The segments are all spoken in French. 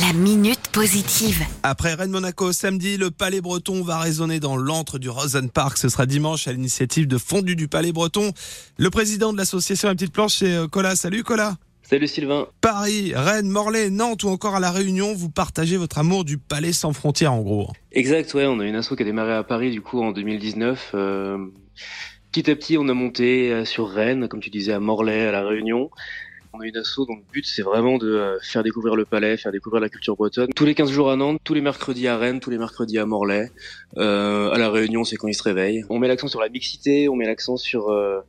La minute positive. Après Rennes Monaco samedi, le Palais Breton va résonner dans l'antre du Rosen Park. Ce sera dimanche à l'initiative de Fondu du Palais Breton. Le président de l'association La Petite Planche, c'est euh, Colas. Salut Colas. Salut Sylvain. Paris, Rennes, Morlaix, Nantes ou encore à La Réunion, vous partagez votre amour du Palais sans frontières en gros. Exact, ouais, on a une asso qui a démarré à Paris du coup en 2019. Euh, petit à petit, on a monté euh, sur Rennes, comme tu disais, à Morlaix, à La Réunion. On a une asso dont le but c'est vraiment de euh, faire découvrir le palais, faire découvrir la culture bretonne. Tous les 15 jours à Nantes, tous les mercredis à Rennes, tous les mercredis à Morlaix. Euh, à La Réunion, c'est quand ils se réveillent. On met l'accent sur la mixité, on met l'accent sur euh,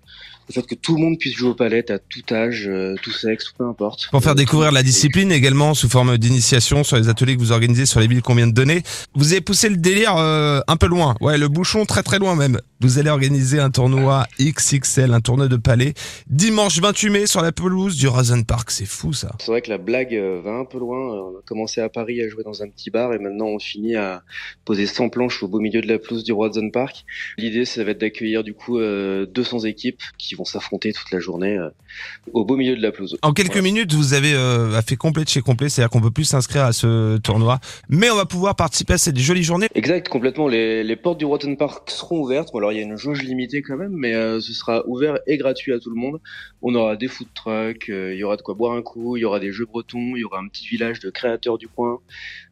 le fait que tout le monde puisse jouer au palais à tout âge, euh, tout sexe, peu importe. Pour faire découvrir la discipline également sous forme d'initiation sur les ateliers que vous organisez sur les villes qu'on vient de donner, vous avez poussé le délire euh, un peu loin. Ouais, le bouchon très très loin même. Vous allez organiser un tournoi XXL, un tournoi de palais, dimanche 28 mai sur la pelouse du Rosen Park. C'est fou ça. C'est vrai que la blague euh, va un peu loin. On a commencé à Paris à jouer dans un petit bar et maintenant on finit à poser 100 planches au beau milieu de la pelouse du Rosen Park. L'idée, ça va être d'accueillir du coup euh, 200 équipes qui vont s'affronter toute la journée euh, au beau milieu de la pelouse. En quelques Voilà. minutes, vous avez euh, fait complet de chez complet, c'est-à-dire qu'on peut plus s'inscrire à ce tournoi, mais on va pouvoir participer à ces jolies journées. Exact, complètement. Les, les portes du Rotten Park seront ouvertes. Bon, alors il y a une jauge limitée quand même, mais euh, ce sera ouvert et gratuit à tout le monde. On aura des food trucks, il y aura de quoi boire un coup, il y aura des jeux bretons, il y aura un petit village de créateurs du coin.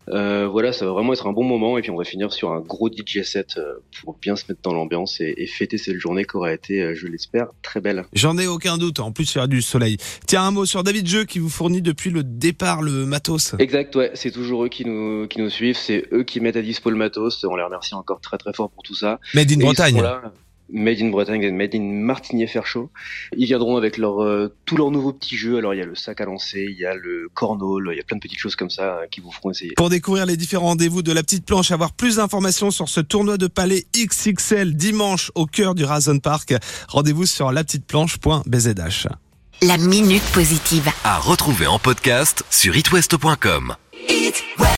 Euh, voilà, ça va vraiment être un bon moment et puis on va finir sur un gros DJ set euh, pour bien se mettre dans l'ambiance et, et fêter cette journée qui aura été, euh, je l'espère, très belle. J'en ai aucun doute, en plus il y aura du soleil. Tiens, un mot sur David Jeu qui vous fournit depuis le départ le matos. Exact, ouais, c'est toujours eux qui nous qui nous suivent, c'est eux qui mettent à dispo le matos. On les remercie encore très très fort pour tout ça. Made in Et ils Bretagne. là, Made in Bretagne, et Made in Martinier Fairchaud. Ils viendront avec leur, euh, tous leurs nouveaux petits jeux. Alors, il y a le sac à lancer, il y a le cornhole, il y a plein de petites choses comme ça euh, qui vous feront essayer. Pour découvrir les différents rendez-vous de la petite planche, avoir plus d'informations sur ce tournoi de palais XXL dimanche au cœur du Razon Park, rendez-vous sur lapetiteplanche.bzh. La minute positive. À retrouver en podcast sur itwest.com.